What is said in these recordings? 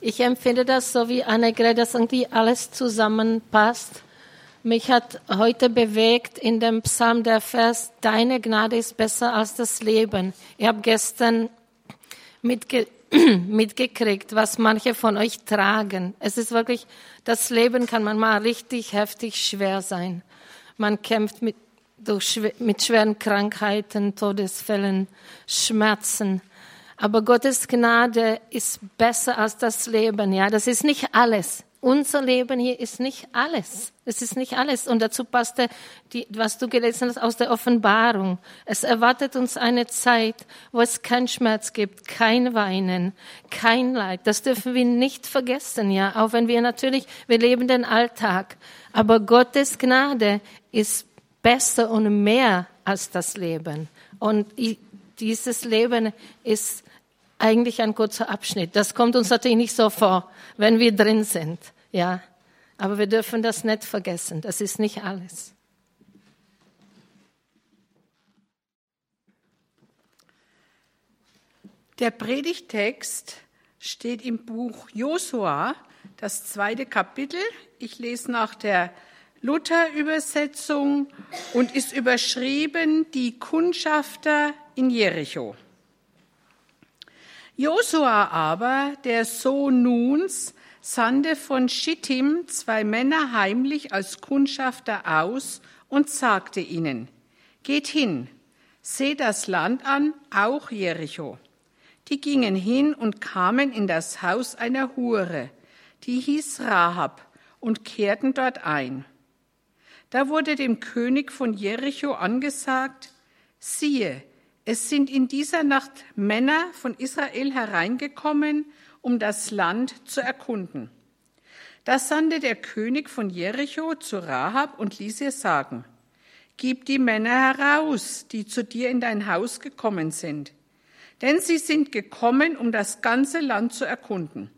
Ich empfinde das so wie Annegret, dass irgendwie alles zusammenpasst. Mich hat heute bewegt in dem Psalm der Vers, deine Gnade ist besser als das Leben. Ich habe gestern mitge mitgekriegt, was manche von euch tragen. Es ist wirklich, das Leben kann manchmal richtig heftig schwer sein. Man kämpft mit, durch, mit schweren Krankheiten, Todesfällen, Schmerzen. Aber Gottes Gnade ist besser als das Leben. Ja, das ist nicht alles. Unser Leben hier ist nicht alles. Es ist nicht alles. Und dazu passte, die, was du gelesen hast aus der Offenbarung. Es erwartet uns eine Zeit, wo es keinen Schmerz gibt, kein Weinen, kein Leid. Das dürfen wir nicht vergessen, ja. Auch wenn wir natürlich, wir leben den Alltag. Aber Gottes Gnade ist besser und mehr als das Leben. Und dieses Leben ist eigentlich ein kurzer Abschnitt. Das kommt uns natürlich nicht so vor, wenn wir drin sind. Ja, aber wir dürfen das nicht vergessen. Das ist nicht alles. Der Predigtext steht im Buch Josua, das zweite Kapitel. Ich lese nach der Luther-Übersetzung und ist überschrieben Die Kundschafter in Jericho. Josua aber, der Sohn Nuns, sandte von Schittim zwei Männer heimlich als Kundschafter aus und sagte ihnen, Geht hin, seht das Land an, auch Jericho. Die gingen hin und kamen in das Haus einer Hure, die hieß Rahab, und kehrten dort ein. Da wurde dem König von Jericho angesagt, siehe, es sind in dieser Nacht Männer von Israel hereingekommen um das Land zu erkunden. Da sandte der König von Jericho zu Rahab und ließ ihr sagen, Gib die Männer heraus, die zu dir in dein Haus gekommen sind, denn sie sind gekommen, um das ganze Land zu erkunden.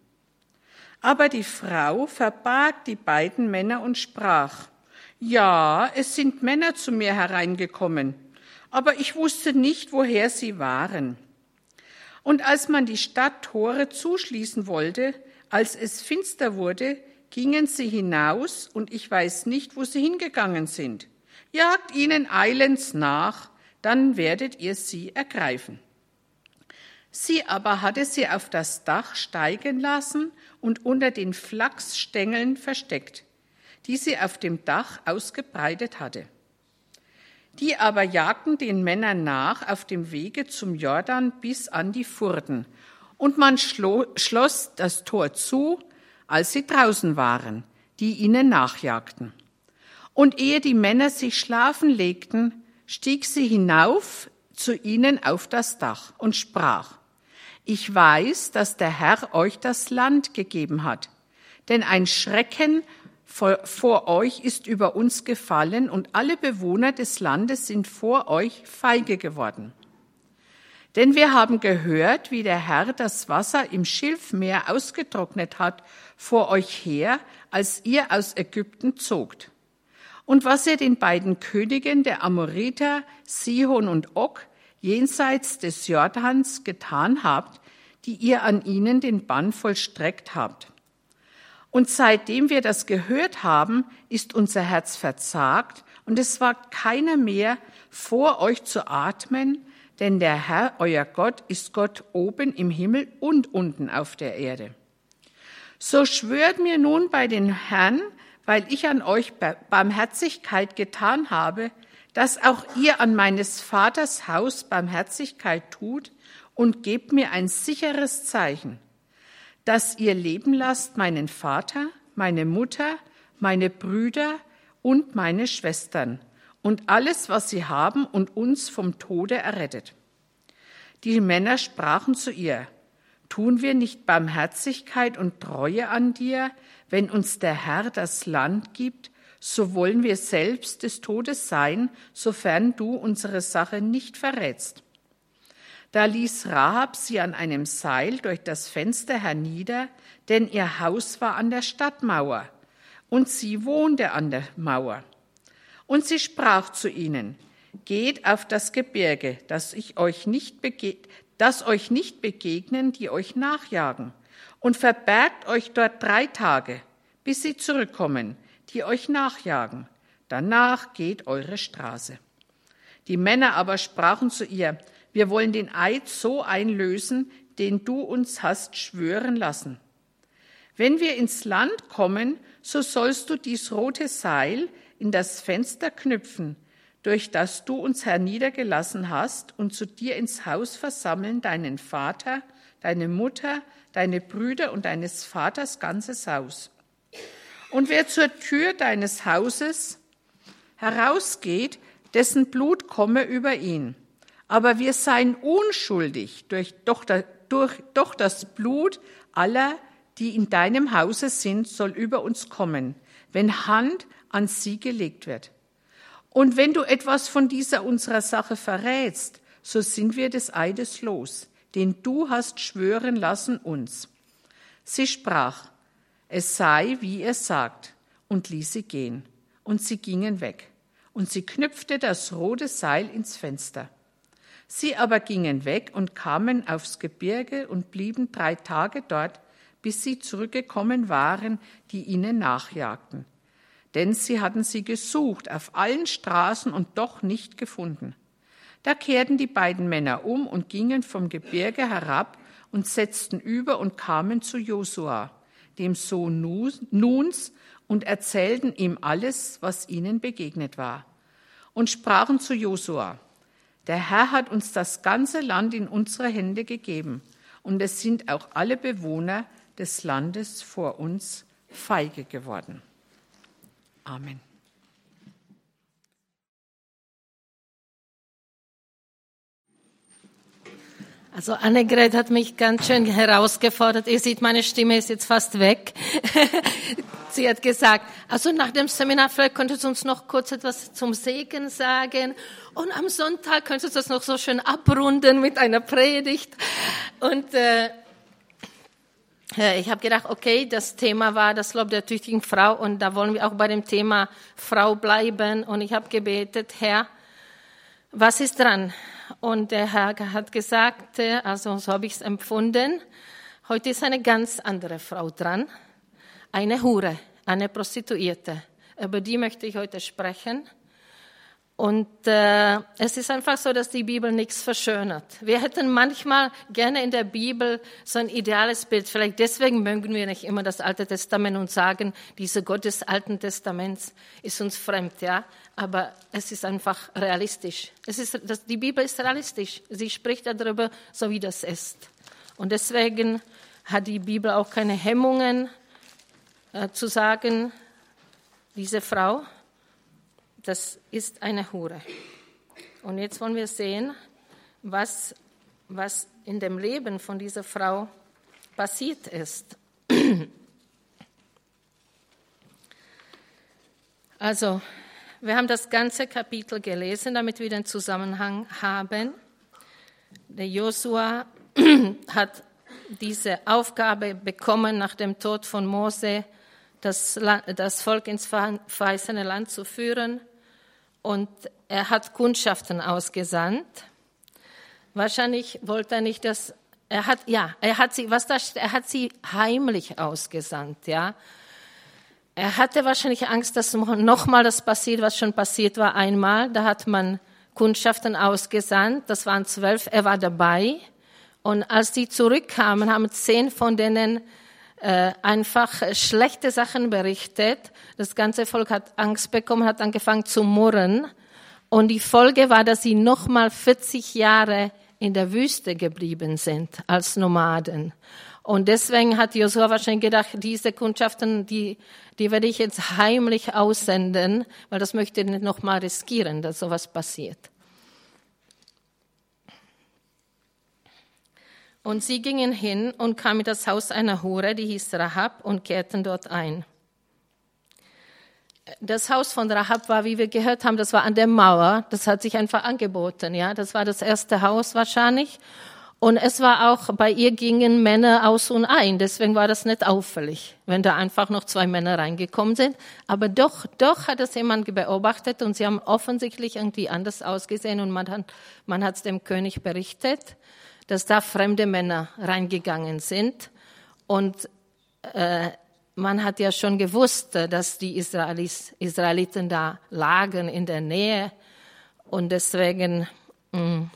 Aber die Frau verbarg die beiden Männer und sprach, Ja, es sind Männer zu mir hereingekommen, aber ich wusste nicht, woher sie waren. Und als man die Stadttore zuschließen wollte, als es finster wurde, gingen sie hinaus, und ich weiß nicht, wo sie hingegangen sind. Jagt ihnen eilends nach, dann werdet ihr sie ergreifen. Sie aber hatte sie auf das Dach steigen lassen und unter den Flachsstängeln versteckt, die sie auf dem Dach ausgebreitet hatte. Die aber jagten den Männern nach auf dem Wege zum Jordan bis an die Furden. Und man schloss das Tor zu, als sie draußen waren, die ihnen nachjagten. Und ehe die Männer sich schlafen legten, stieg sie hinauf zu ihnen auf das Dach und sprach, ich weiß, dass der Herr euch das Land gegeben hat, denn ein Schrecken vor, euch ist über uns gefallen und alle Bewohner des Landes sind vor euch feige geworden. Denn wir haben gehört, wie der Herr das Wasser im Schilfmeer ausgetrocknet hat vor euch her, als ihr aus Ägypten zogt. Und was ihr den beiden Königen der Amoriter, Sihon und Og, jenseits des Jordans getan habt, die ihr an ihnen den Bann vollstreckt habt. Und seitdem wir das gehört haben, ist unser Herz verzagt und es war keiner mehr vor euch zu atmen, denn der Herr, euer Gott, ist Gott oben im Himmel und unten auf der Erde. So schwört mir nun bei den Herrn, weil ich an euch Barmherzigkeit getan habe, dass auch ihr an meines Vaters Haus Barmherzigkeit tut und gebt mir ein sicheres Zeichen dass ihr leben lasst meinen Vater, meine Mutter, meine Brüder und meine Schwestern und alles, was sie haben und uns vom Tode errettet. Die Männer sprachen zu ihr, tun wir nicht Barmherzigkeit und Treue an dir, wenn uns der Herr das Land gibt, so wollen wir selbst des Todes sein, sofern du unsere Sache nicht verrätst. Da ließ Rahab sie an einem Seil durch das Fenster hernieder, denn ihr Haus war an der Stadtmauer und sie wohnte an der Mauer. Und sie sprach zu ihnen, geht auf das Gebirge, dass ich euch nicht das euch nicht begegnen, die euch nachjagen, und verbergt euch dort drei Tage, bis sie zurückkommen, die euch nachjagen. Danach geht eure Straße. Die Männer aber sprachen zu ihr, wir wollen den Eid so einlösen, den du uns hast schwören lassen. Wenn wir ins Land kommen, so sollst du dies rote Seil in das Fenster knüpfen, durch das du uns herniedergelassen hast, und zu dir ins Haus versammeln deinen Vater, deine Mutter, deine Brüder und deines Vaters ganzes Haus. Und wer zur Tür deines Hauses herausgeht, dessen Blut komme über ihn. Aber wir seien unschuldig durch, doch, durch, doch das Blut aller, die in deinem Hause sind, soll über uns kommen, wenn Hand an sie gelegt wird. Und wenn du etwas von dieser unserer Sache verrätst, so sind wir des Eides los, den du hast schwören lassen uns. Sie sprach, es sei, wie er sagt, und ließ sie gehen. Und sie gingen weg. Und sie knüpfte das rote Seil ins Fenster. Sie aber gingen weg und kamen aufs Gebirge und blieben drei Tage dort, bis sie zurückgekommen waren, die ihnen nachjagten. Denn sie hatten sie gesucht auf allen Straßen und doch nicht gefunden. Da kehrten die beiden Männer um und gingen vom Gebirge herab und setzten über und kamen zu Josua, dem Sohn Nuns, und erzählten ihm alles, was ihnen begegnet war. Und sprachen zu Josua, der Herr hat uns das ganze Land in unsere Hände gegeben, und es sind auch alle Bewohner des Landes vor uns feige geworden. Amen. Also Annegret hat mich ganz schön herausgefordert. Ihr seht, meine Stimme ist jetzt fast weg. Sie hat gesagt, also nach dem Seminar vielleicht könntest du uns noch kurz etwas zum Segen sagen. Und am Sonntag könntest du das noch so schön abrunden mit einer Predigt. Und äh, ich habe gedacht, okay, das Thema war das Lob der tüchtigen Frau und da wollen wir auch bei dem Thema Frau bleiben. Und ich habe gebetet, Herr, was ist dran? Und der Herr hat gesagt, äh, also so habe ich es empfunden, heute ist eine ganz andere Frau dran, eine Hure, eine Prostituierte. Über die möchte ich heute sprechen. Und äh, es ist einfach so, dass die Bibel nichts verschönert. Wir hätten manchmal gerne in der Bibel so ein ideales Bild. Vielleicht deswegen mögen wir nicht immer das Alte Testament und sagen, diese Gott des Alten Testaments ist uns fremd, ja. Aber es ist einfach realistisch. Es ist, das, die Bibel ist realistisch. Sie spricht darüber, so wie das ist. Und deswegen hat die Bibel auch keine Hemmungen äh, zu sagen, diese Frau das ist eine Hure. Und jetzt wollen wir sehen, was, was in dem Leben von dieser Frau passiert ist. Also, wir haben das ganze Kapitel gelesen, damit wir den Zusammenhang haben. Der Josua hat diese Aufgabe bekommen, nach dem Tod von Mose das, das Volk ins verheißene Land zu führen und er hat Kundschaften ausgesandt. Wahrscheinlich wollte er nicht, dass er hat ja, er hat sie, was da er hat sie heimlich ausgesandt, ja. Er hatte wahrscheinlich Angst, dass nochmal das passiert, was schon passiert war einmal. Da hat man Kundschaften ausgesandt. Das waren zwölf. Er war dabei. Und als die zurückkamen, haben zehn von denen äh, einfach schlechte Sachen berichtet. Das ganze Volk hat Angst bekommen, hat angefangen zu murren. Und die Folge war, dass sie nochmal 40 Jahre in der Wüste geblieben sind als Nomaden. Und deswegen hat Josua wahrscheinlich gedacht, diese Kundschaften, die, die werde ich jetzt heimlich aussenden, weil das möchte ich nicht nochmal riskieren, dass sowas passiert. Und sie gingen hin und kamen in das Haus einer Hure, die hieß Rahab, und kehrten dort ein. Das Haus von Rahab war, wie wir gehört haben, das war an der Mauer. Das hat sich einfach angeboten, ja. Das war das erste Haus wahrscheinlich. Und es war auch, bei ihr gingen Männer aus und ein. Deswegen war das nicht auffällig, wenn da einfach noch zwei Männer reingekommen sind. Aber doch, doch hat es jemand beobachtet und sie haben offensichtlich irgendwie anders ausgesehen und man hat, man hat es dem König berichtet dass da fremde Männer reingegangen sind. Und äh, man hat ja schon gewusst, dass die Israelis, Israeliten da lagen in der Nähe. Und deswegen mh, mm,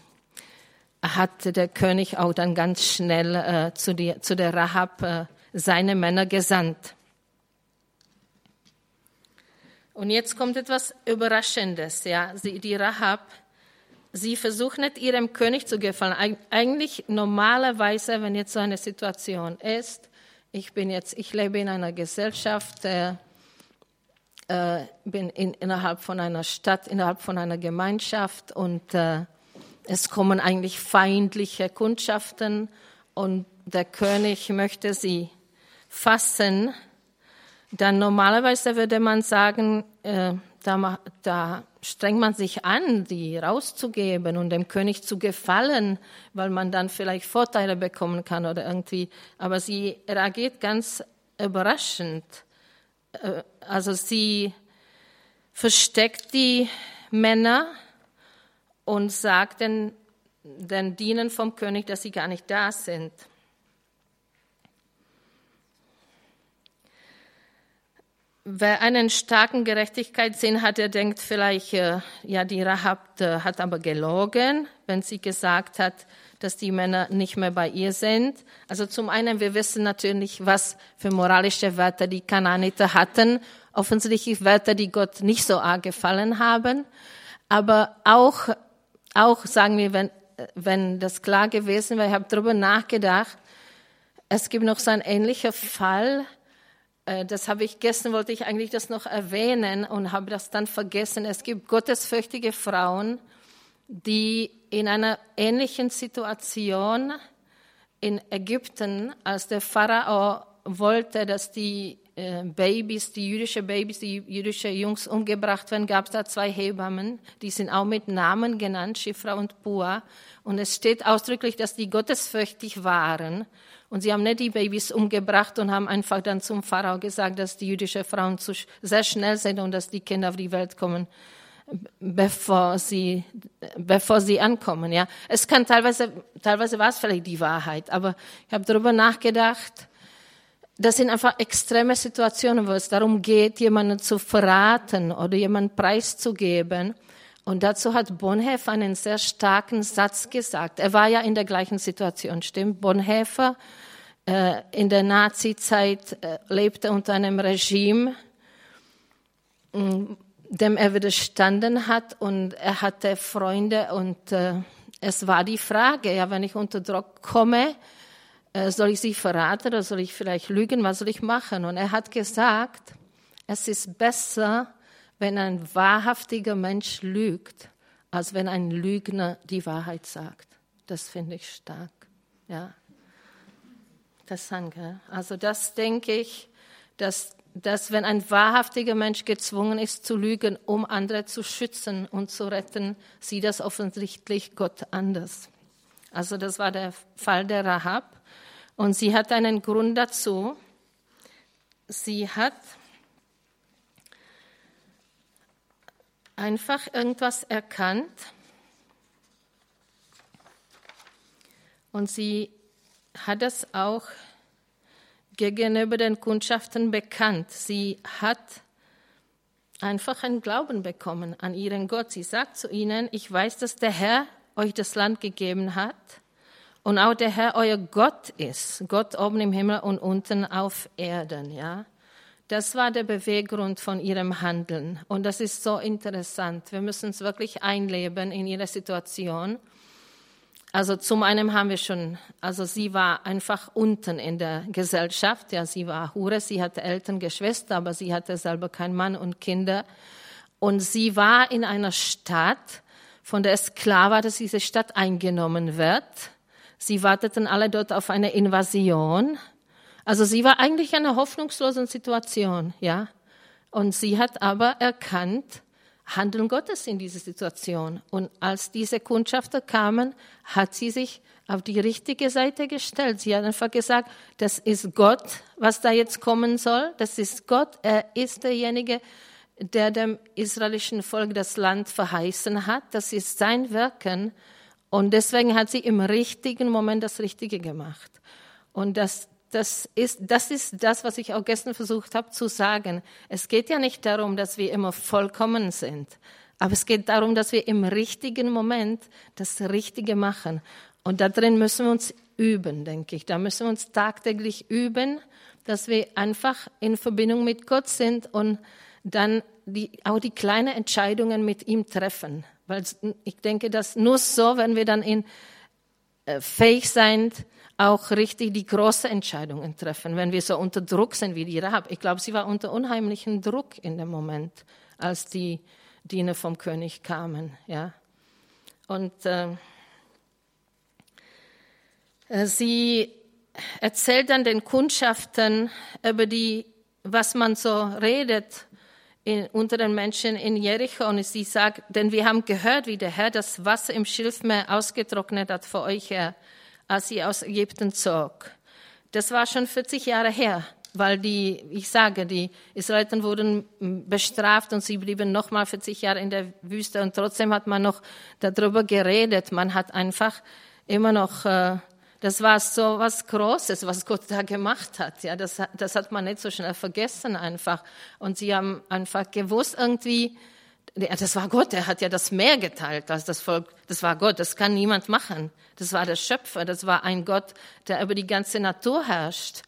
hat der König auch dann ganz schnell äh, zu, die, zu der Rahab äh, seine Männer gesandt. Und jetzt kommt etwas Überraschendes. Ja, sie, die Rahab, sie versucht nicht ihrem König zu gefallen. Eigentlich normalerweise, wenn jetzt so eine Situation ist, ich bin jetzt, ich lebe in einer Gesellschaft, äh, äh, bin in, innerhalb von einer Stadt, innerhalb von einer Gemeinschaft und äh, es kommen eigentlich feindliche Kundschaften und der König möchte sie fassen, dann normalerweise würde man sagen, äh, da, da strengt man sich an, die rauszugeben und dem König zu gefallen, weil man dann vielleicht Vorteile bekommen kann oder irgendwie. Aber sie reagiert ganz überraschend. Äh, also sie versteckt die Männer und sagt den, Dienern vom König, dass sie gar nicht da sind. Wer einen starken Gerechtigkeitssinn hat, der denkt vielleicht, äh, ja, die Rahab äh, hat aber gelogen, wenn sie gesagt hat, dass die Männer nicht mehr bei ihr sind. Also zum einen, wir wissen natürlich, was für moralische Werte die Kananiter hatten. Offensichtlich Werte, die Gott nicht so arg gefallen haben. Aber auch auch sagen wir, wenn, wenn das klar gewesen wäre, ich habe darüber nachgedacht, es gibt noch so einen ähnlichen Fall, äh, das habe ich gestern, wollte ich eigentlich das noch erwähnen und habe das dann vergessen. Es gibt gottesfürchtige Frauen, die in einer ähnlichen Situation in Ägypten, als der Pharao wollte, dass die äh, Babys, die jüdische Babys, die jüdische Jungs umgebracht werden, gab es da zwei Hebammen, die sind auch mit Namen genannt, Schifra und Pua. Und es steht ausdrücklich, dass die gottesfürchtig waren. Und sie haben nicht die Babys umgebracht und haben einfach dann zum Pharao gesagt, dass die jüdischen Frauen zu, sehr schnell sind und dass die Kinder auf die Welt kommen, bevor sie, bevor sie ankommen. Ja, es kann teilweise, teilweise war es vielleicht die Wahrheit, aber ich habe darüber nachgedacht das sind einfach extreme Situationen, wo es darum geht, jemanden zu verraten oder jemanden preiszugeben. Und dazu hat Bonhoeffer einen sehr starken Satz gesagt. Er war ja in der gleichen Situation, stimmt? Bonhoeffer äh, in der Nazi-Zeit äh, lebte unter einem Regime, mm, dem er widerstanden hat und er hatte Freunde und äh, es war die Frage, ja, wenn ich unter Druck komme, soll ich sie verraten oder soll ich vielleicht lügen, was soll ich machen? Und er hat gesagt, es ist besser, wenn ein wahrhaftiger Mensch lügt, als wenn ein Lügner die Wahrheit sagt. Das finde ich stark. Ja. Das danke. Also das denke ich, dass, dass wenn ein wahrhaftiger Mensch gezwungen ist zu lügen, um andere zu schützen und zu retten, sieht das offensichtlich Gott anders. Also das war der Fall der Rahab. Und sie hat einen Grund dazu. Sie hat einfach irgendwas erkannt und sie hat es auch gegenüber den Kundschaften bekannt. Sie hat einfach einen Glauben bekommen an ihren Gott. Sie sagt zu ihnen, ich weiß, dass der Herr euch das Land gegeben hat und auch der Herr euer Gott ist, Gott oben im Himmel und unten auf Erden, ja. Das war der Beweggrund von ihrem Handeln. Und das ist so interessant. Wir müssen uns wirklich einleben in ihre Situation. Also zum einen haben wir schon, also sie war einfach unten in der Gesellschaft. Ja, sie war Hure, sie hatte Eltern, Geschwister, aber sie hatte selber keinen Mann und Kinder. Und sie war in einer Stadt, von der es klar war, dass diese Stadt eingenommen wird. Sie warteten alle dort auf eine Invasion. Also sie war eigentlich in einer hoffnungslosen Situation, ja. Und sie hat aber erkannt, Handeln Gottes in dieser Situation. Und als diese Kundschafter kamen, hat sie sich auf die richtige Seite gestellt. Sie hat einfach gesagt, das ist Gott, was da jetzt kommen soll. Das ist Gott. Er ist derjenige, der dem israelischen Volk das Land verheißen hat. Das ist sein Wirken. Und deswegen hat sie im richtigen Moment das Richtige gemacht. Und das, das ist, das ist das, was ich auch gestern versucht habe zu sagen. Es geht ja nicht darum, dass wir immer vollkommen sind, aber es geht darum, dass wir im richtigen Moment das Richtige machen. Und da drin müssen wir uns üben, denke ich. Da müssen wir uns tagtäglich üben, dass wir einfach in Verbindung mit Gott sind und dann die, auch die kleinen Entscheidungen mit ihm treffen. Weil ich denke, dass nur so, wenn wir dann in, äh, fähig sind, auch richtig die großen Entscheidungen treffen, wenn wir so unter Druck sind wie die Rahab. Ich glaube, sie war unter unheimlichen Druck in dem Moment, als die Diener vom König kamen. Ja. Und äh, äh sie erzählt dann den Kundschaften über die, was man so redet in, unter den Menschen in Jericho und sie sagt, denn wir haben gehört, wie der Herr das Wasser im Schilfmeer ausgetrocknet hat vor euch her, als sie aus Ägypten zog. Das war schon 40 Jahre her, weil die, ich sage, die Israeliten wurden bestraft und sie blieben nochmal 40 Jahre in der Wüste und trotzdem hat man noch darüber geredet. Man hat einfach immer noch äh, das war so was Großes, was Gott da gemacht hat. Ja, das, das hat man nicht so schnell vergessen einfach. Und sie haben einfach gewusst irgendwie, ja, das war Gott, der hat ja das Meer geteilt, als das Volk, das war Gott, das kann niemand machen. Das war der Schöpfer, das war ein Gott, der über die ganze Natur herrscht.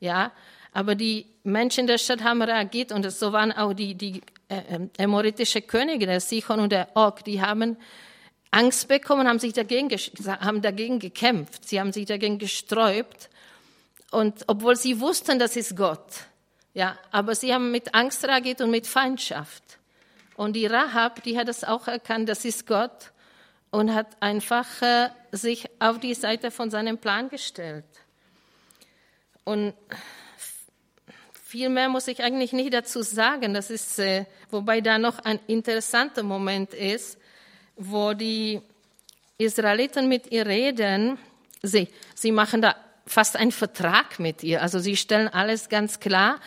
Ja, aber die Menschen der Stadt haben reagiert und so waren auch die, die äh, äh, Könige, der Sichon und der Og, die haben Angst bekommen, haben sich dagegen, haben dagegen gekämpft. Sie haben sich dagegen gesträubt. Und obwohl sie wussten, das ist Gott. Ja, aber sie haben mit Angst reagiert und mit Feindschaft. Und die Rahab, die hat es auch erkannt, das ist Gott und hat einfach äh, sich auf die Seite von seinem Plan gestellt. Und viel mehr muss ich eigentlich nicht dazu sagen. Das ist, äh, wobei da noch ein interessanter Moment ist, wo die Israeliten mit ihr reden, sie, sie machen da fast einen Vertrag mit ihr. Also sie stellen alles ganz klar.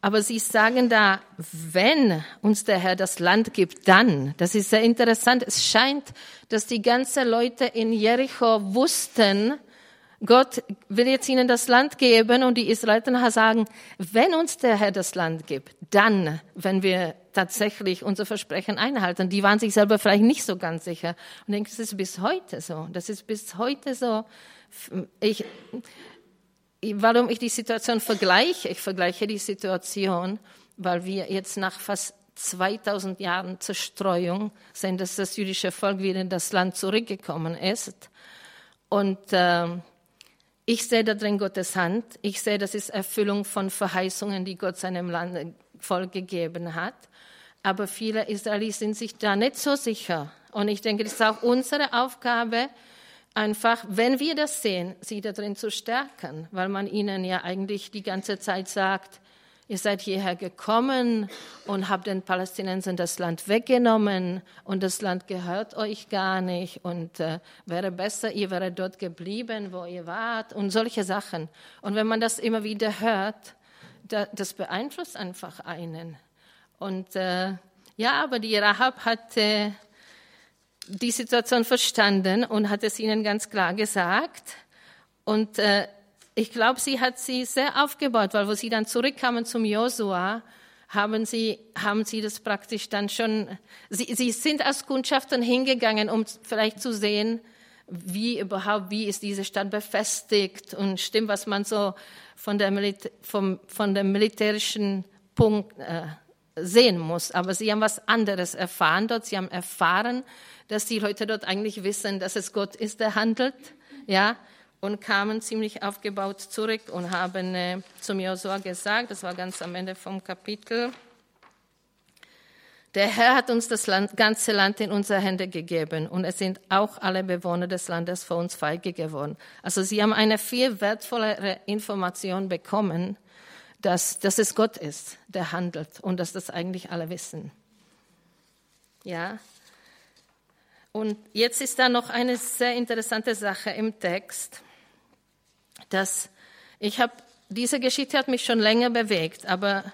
Aber sie sagen da, wenn uns der Herr das Land gibt, dann. Das ist sehr interessant. Es scheint, dass die ganzen Leute in Jericho wussten, Gott will jetzt ihnen das Land geben und die Israeliten sagen, wenn uns der Herr das Land gibt, dann, wenn wir tatsächlich unser Versprechen einhalten. Die waren sich selber vielleicht nicht so ganz sicher. Und ich denke, das ist bis heute so. Das ist bis heute so. Ich, warum ich die Situation vergleiche? Ich vergleiche die Situation, weil wir jetzt nach fast 2000 Jahren Zerstreuung sehen, dass das jüdische Volk wieder in das Land zurückgekommen ist. Und äh, ich sehe da drin Gottes Hand. Ich sehe, das ist Erfüllung von Verheißungen, die Gott seinem Land Volk gegeben hat. Aber viele Israelis sind sich da nicht so sicher. Und ich denke, das ist auch unsere Aufgabe, einfach, wenn wir das sehen, sie da drin zu stärken, weil man ihnen ja eigentlich die ganze Zeit sagt, ihr seid hierher gekommen und habt den Palästinensern das Land weggenommen und das Land gehört euch gar nicht und äh, wäre besser, ihr wäret dort geblieben, wo ihr wart und solche Sachen. Und wenn man das immer wieder hört, da, das beeinflusst einfach einen. Und äh, ja, aber die Rahab hat die Situation verstanden und hat es ihnen ganz klar gesagt. Und äh, ich glaube, sie hat sie sehr aufgebaut, weil wo sie dann zurückkamen zum Josua, haben sie, haben sie das praktisch dann schon, sie, sie sind als Kundschaften hingegangen, um vielleicht zu sehen, wie überhaupt, wie ist diese Stadt befestigt und stimmt, was man so von der, Milita vom, von dem militärischen Punkt äh, sehen muss. Aber sie haben was anderes erfahren dort. Sie haben erfahren, dass die Leute dort eigentlich wissen, dass es Gott ist, der handelt. Ja, und kamen ziemlich aufgebaut zurück und haben äh, zum Josua gesagt, das war ganz am Ende vom Kapitel, der Herr hat uns das Land, ganze Land in unsere Hände gegeben und es sind auch alle Bewohner des Landes für uns feige geworden. Also sie haben eine viel wertvollere Information bekommen, dass, dass es Gott ist, der handelt und dass das eigentlich alle wissen. Ja. Und jetzt ist da noch eine sehr interessante Sache im Text, dass ich habe diese Geschichte hat mich schon länger bewegt, aber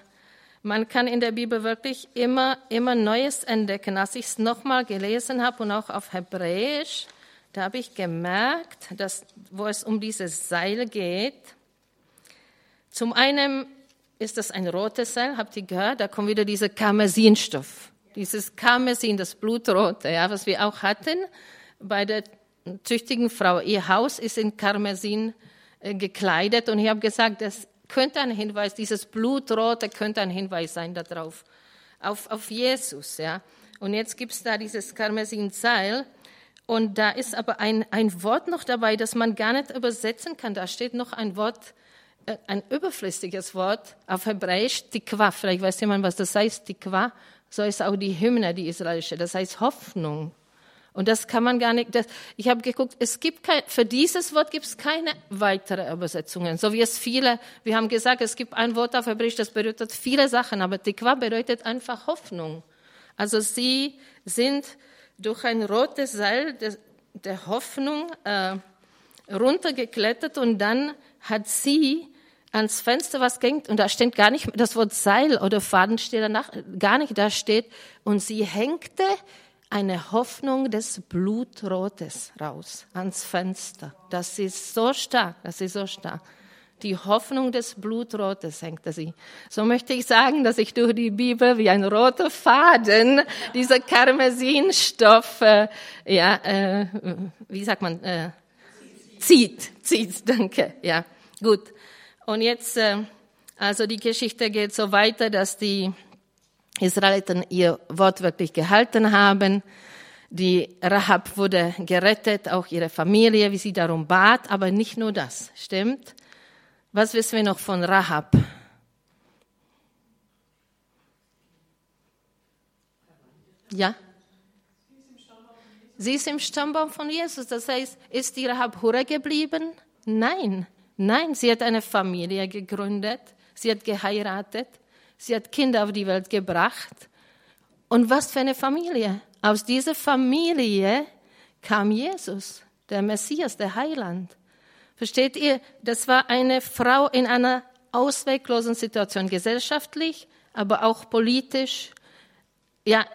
man kann in der Bibel wirklich immer, immer Neues entdecken. Als ich es nochmal gelesen habe und auch auf Hebräisch, da habe ich gemerkt, dass, wo es um dieses Seil geht, Zum einen ist das ein rotes Seil, habt ihr gehört? Da kommt wieder dieser Karmesinstoff. Dieses Karmesin, das Blutrote, ja, was wir auch hatten bei der tüchtigen Frau. Ihr Haus ist in Karmesin gekleidet und ich habe gesagt, das könnte ein Hinweis, dieses Blutrote könnte ein Hinweis sein darauf, auf, auf Jesus, ja. Und jetzt gibt's da dieses Karmesinseil und da ist aber ein, ein Wort noch dabei, das man gar nicht übersetzen kann. Da steht noch ein Wort, äh, ein überflüssiges Wort auf Hebräisch, Tikva. Vielleicht weiß jemand, was das heißt, Tikva. So ist auch die Hymne, die israelische. Das heißt Hoffnung. Und das kann man gar nicht. Das, ich habe geguckt, es gibt kein, für dieses Wort gibt es keine weitere Übersetzungen. So wie es viele, wir haben gesagt, es gibt ein Wort auf Hebräisch, das bedeutet viele Sachen, aber Tikva bedeutet einfach Hoffnung. Also sie sind durch ein rotes Seil der, der Hoffnung äh, runtergeklettert und dann hat sie ans Fenster was gehängt und da steht gar nicht das Wort Seil oder Faden steht danach, gar nicht da steht und sie hängte eine Hoffnung des Blutrotes raus ans Fenster. Das ist so stark, das ist so stark. Die Hoffnung des Blutrotes hängte sie. So möchte ich sagen, dass ich durch die Bibel wie ein roter Faden dieser Karmesinstoff, äh, ja, äh, wie sagt man, äh, zieht, zieht, danke, ja, gut. Und jetzt, äh, also die Geschichte geht so weiter, dass die Israeliten ihr Wort wirklich gehalten haben. Die Rahab wurde gerettet, auch ihre Familie, wie sie darum bat, aber nicht nur das, stimmt? Was wissen wir noch von Rahab? Ja? Sie ist im Stammbaum von Jesus. Das heißt, ist die Rahab Hure geblieben? Nein. Nein, sie hat eine Familie gegründet. Sie hat geheiratet. Sie hat Kinder auf die Welt gebracht. Und was für eine Familie? Aus dieser Familie kam Jesus, der Messias, der Heiland. Versteht ihr? Das war eine Frau in einer ausweglosen Situation, gesellschaftlich, aber auch politisch. Ja,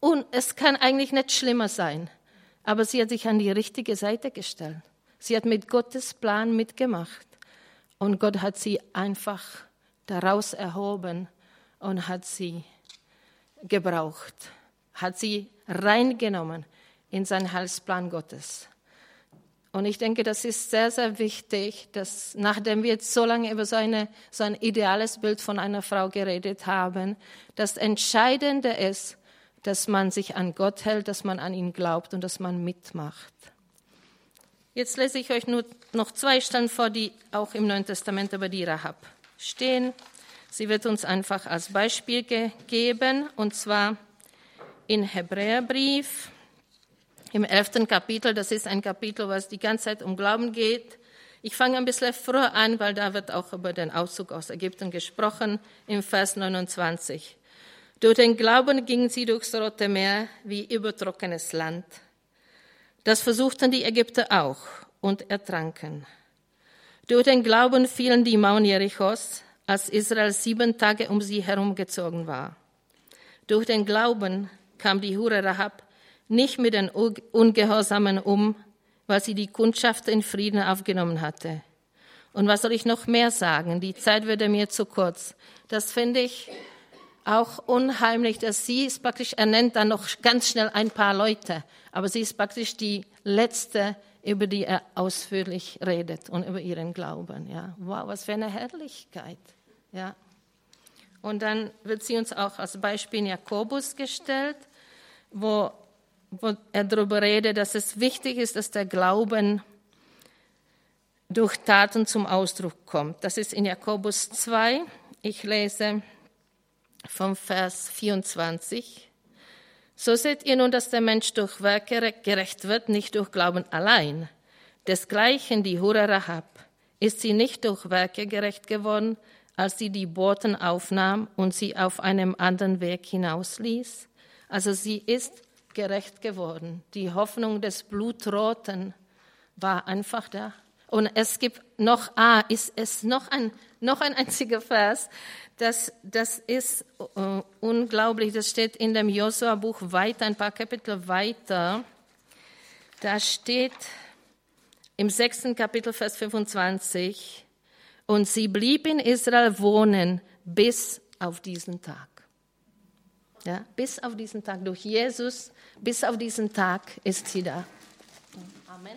und es kann eigentlich nicht schlimmer sein. Aber sie hat sich an die richtige Seite gestellt. Sie hat mit Gottes Plan mitgemacht. Und Gott hat sie einfach daraus erhoben und hat sie gebraucht, hat sie reingenommen in seinen Heilsplan Gottes. Und ich denke, das ist sehr, sehr wichtig, dass nachdem wir jetzt so lange über so, eine, so ein ideales Bild von einer Frau geredet haben, das Entscheidende ist, dass man sich an Gott hält, dass man an ihn glaubt und dass man mitmacht. Jetzt lese ich euch nur noch zwei Stellen vor, die auch im Neuen Testament über die Rahab stehen. Sie wird uns einfach als Beispiel gegeben, und zwar in Hebräerbrief im elften Kapitel. Das ist ein Kapitel, was die ganze Zeit um Glauben geht. Ich fange ein bisschen früher an, weil da wird auch über den Auszug aus Ägypten gesprochen, im Vers 29. Durch den Glauben gingen sie durchs Rote Meer wie übertrockenes Land. Das versuchten die Ägypter auch und ertranken. Durch den Glauben fielen die Mauern Jerichos, als Israel sieben Tage um sie herumgezogen war. Durch den Glauben kam die Hure Rahab nicht mit den Ungehorsamen um, weil sie die Kundschaft in Frieden aufgenommen hatte. Und was soll ich noch mehr sagen? Die Zeit würde mir zu kurz. Das finde ich auch unheimlich, dass sie ist praktisch, er nennt dann noch ganz schnell ein paar Leute, aber sie ist praktisch die letzte, über die er ausführlich redet und über ihren Glauben. Ja, wow, was für eine Herrlichkeit. Ja. Und dann wird sie uns auch als Beispiel in Jakobus gestellt, wo wo er darüber redet, dass es wichtig ist, dass der Glauben durch Taten zum Ausdruck kommt. Das ist in Jakobus 2. Ich lese vom Vers 24. So seht ihr nun, dass der Mensch durch Werke gerecht wird, nicht durch Glauben allein. Desgleichen die Hura Rahab ist sie nicht durch Werke gerecht geworden, als sie die Boten aufnahm und sie auf einem anderen Weg hinausließ. Also sie ist gerecht geworden. Die Hoffnung des Blutroten war einfach da. Und es gibt noch, ah, ist es noch ein, noch ein einziger Vers. Das, das ist uh, unglaublich. Das steht in dem Josua-Buch weiter, ein paar Kapitel weiter. Da steht im sechsten Kapitel, Vers 25, Und sie blieb in Israel wohnen bis auf diesen Tag. Ja, bis auf diesen Tag. Durch Jesus, bis auf diesen Tag ist sie da. Amen.